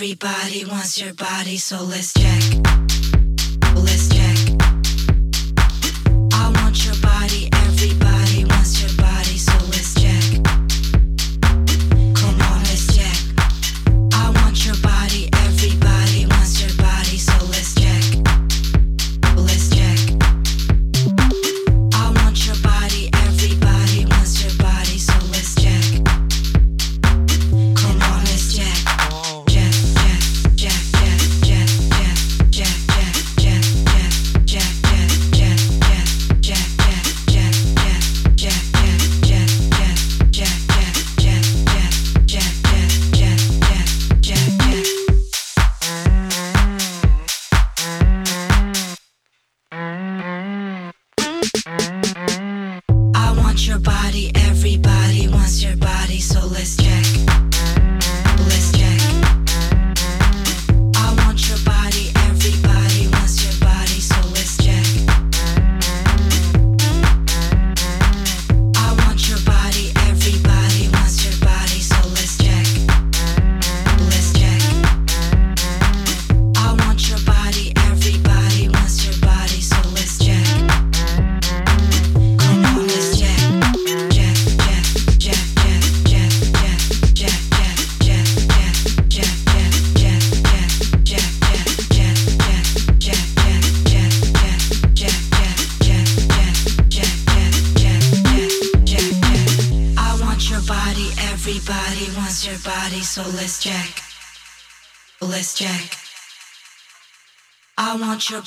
Everybody wants your body, so let's just.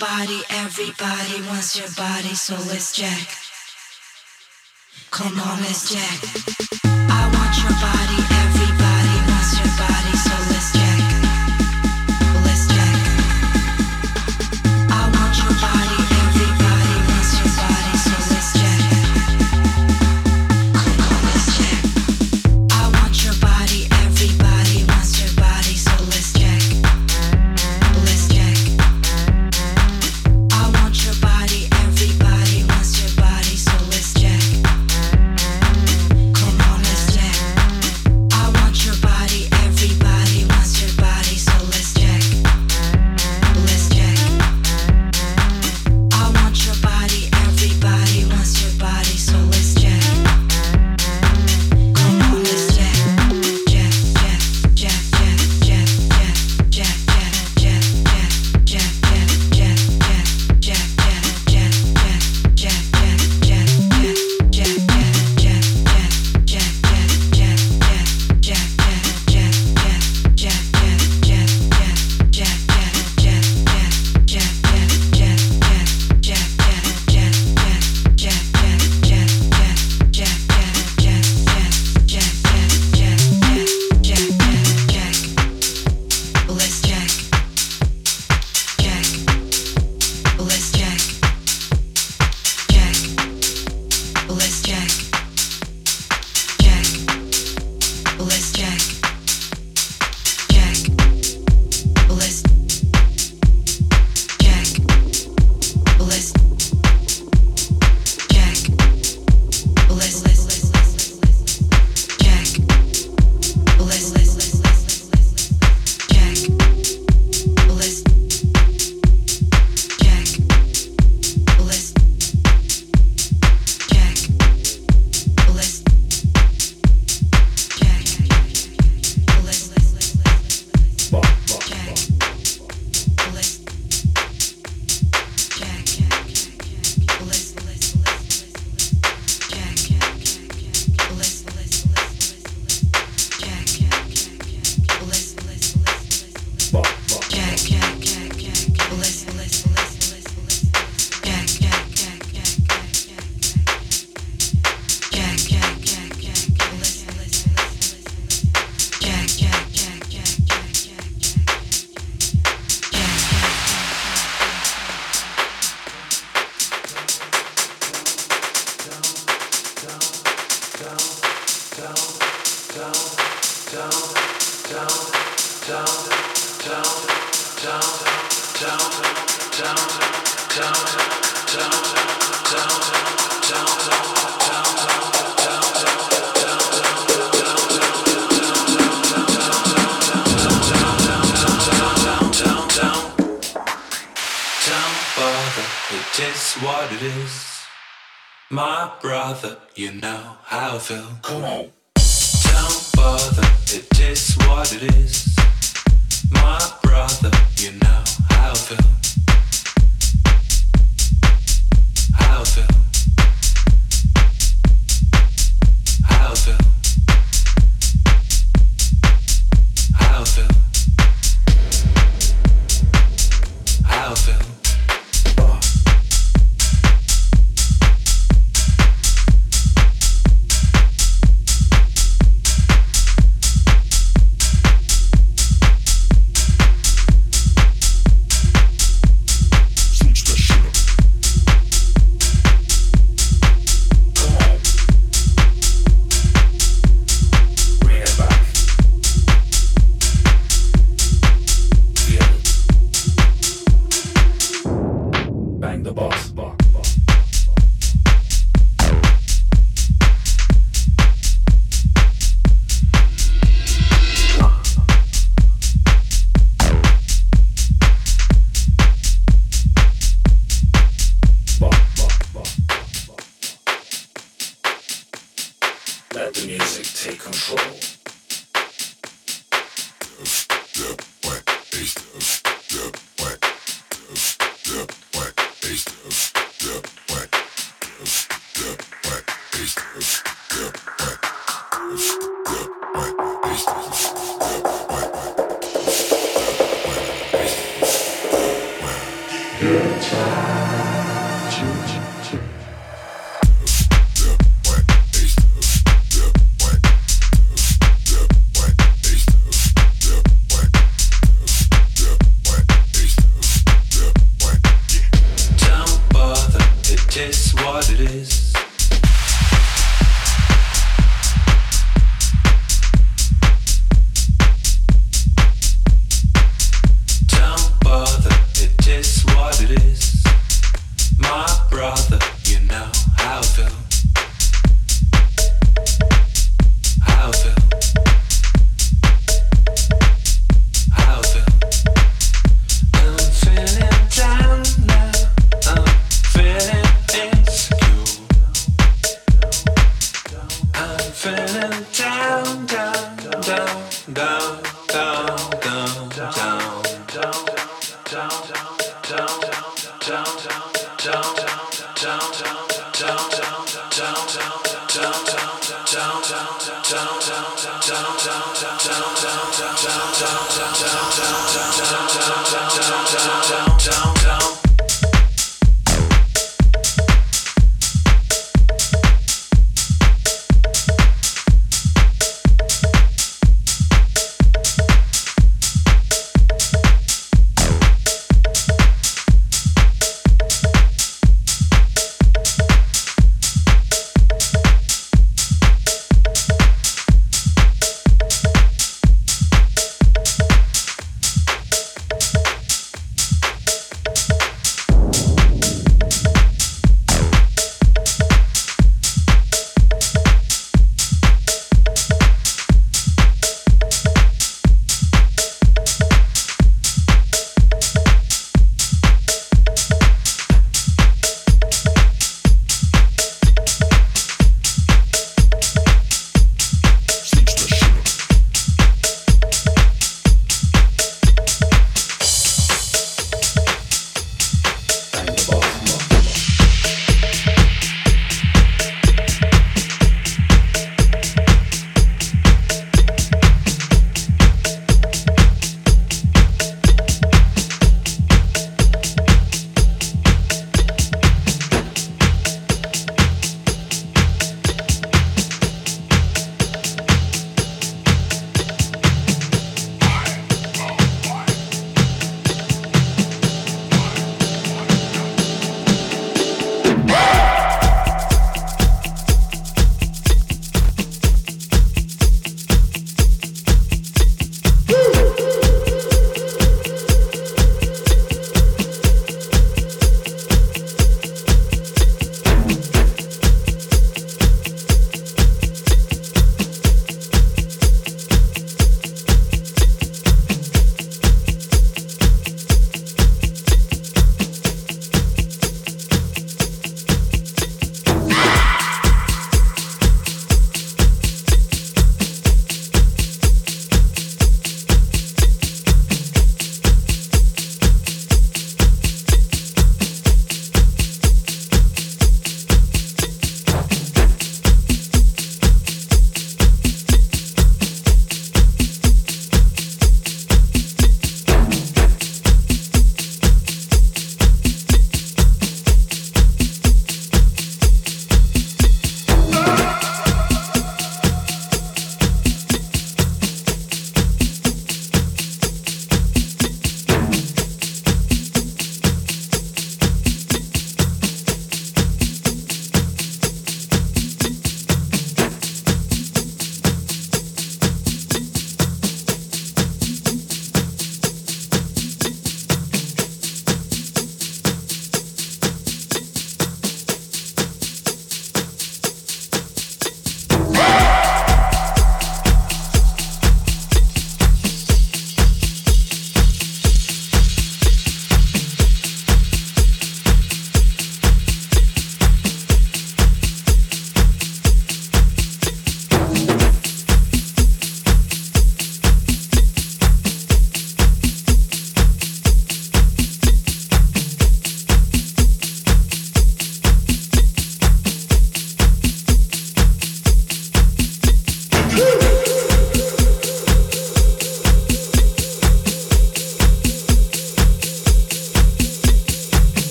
body, everybody wants your body, so let's jack. Come on, let's jack. I want your body.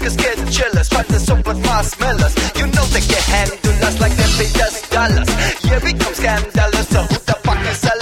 suckers get jealous, try to soak my smellers You know they can handle us like they pay us dollars. Yeah, we come scandalous, so who the fuck is